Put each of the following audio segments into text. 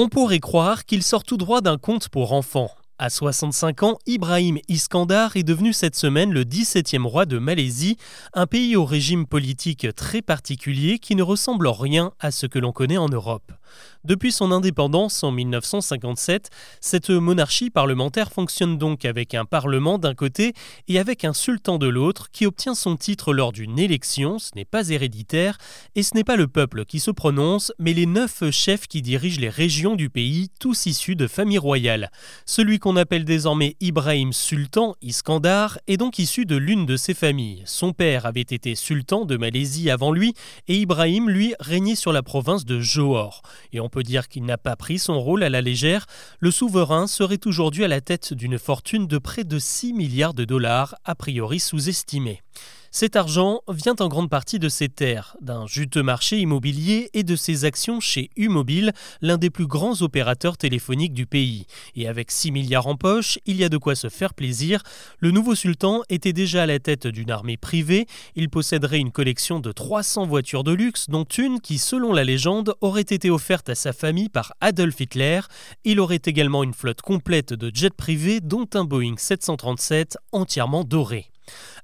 On pourrait croire qu'il sort tout droit d'un conte pour enfants. À 65 ans, Ibrahim Iskandar est devenu cette semaine le 17e roi de Malaisie, un pays au régime politique très particulier qui ne ressemble en rien à ce que l'on connaît en Europe. Depuis son indépendance en 1957, cette monarchie parlementaire fonctionne donc avec un parlement d'un côté et avec un sultan de l'autre qui obtient son titre lors d'une élection, ce n'est pas héréditaire, et ce n'est pas le peuple qui se prononce, mais les neuf chefs qui dirigent les régions du pays, tous issus de familles royales. Celui appelle désormais Ibrahim Sultan Iskandar est donc issu de l'une de ses familles. Son père avait été sultan de Malaisie avant lui et Ibrahim, lui, régnait sur la province de Johor. Et on peut dire qu'il n'a pas pris son rôle à la légère. Le souverain serait aujourd'hui à la tête d'une fortune de près de 6 milliards de dollars, a priori sous-estimée. Cet argent vient en grande partie de ses terres, d'un juteux marché immobilier et de ses actions chez U-Mobile, l'un des plus grands opérateurs téléphoniques du pays. Et avec 6 milliards en poche, il y a de quoi se faire plaisir. Le nouveau sultan était déjà à la tête d'une armée privée. Il posséderait une collection de 300 voitures de luxe, dont une qui, selon la légende, aurait été offerte à sa famille par Adolf Hitler. Il aurait également une flotte complète de jets privés, dont un Boeing 737 entièrement doré.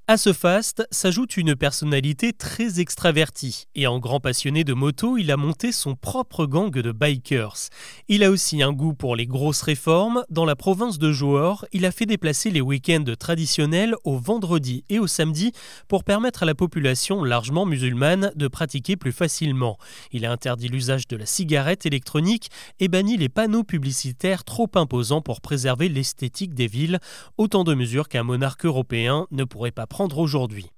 À ce faste s'ajoute une personnalité très extravertie et en grand passionné de moto, il a monté son propre gang de bikers. Il a aussi un goût pour les grosses réformes. Dans la province de Johor, il a fait déplacer les week-ends traditionnels au vendredi et au samedi pour permettre à la population largement musulmane de pratiquer plus facilement. Il a interdit l'usage de la cigarette électronique et banni les panneaux publicitaires trop imposants pour préserver l'esthétique des villes, autant de mesures qu'un monarque européen ne pourrait pas aujourd'hui.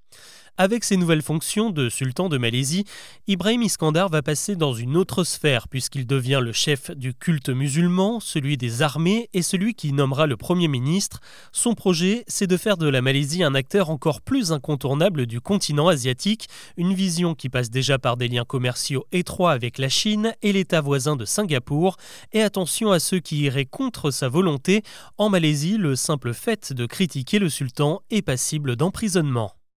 Avec ses nouvelles fonctions de sultan de Malaisie, Ibrahim Iskandar va passer dans une autre sphère puisqu'il devient le chef du culte musulman, celui des armées et celui qui nommera le Premier ministre. Son projet, c'est de faire de la Malaisie un acteur encore plus incontournable du continent asiatique, une vision qui passe déjà par des liens commerciaux étroits avec la Chine et l'État voisin de Singapour. Et attention à ceux qui iraient contre sa volonté. En Malaisie, le simple fait de critiquer le sultan est passible d'emprisonnement.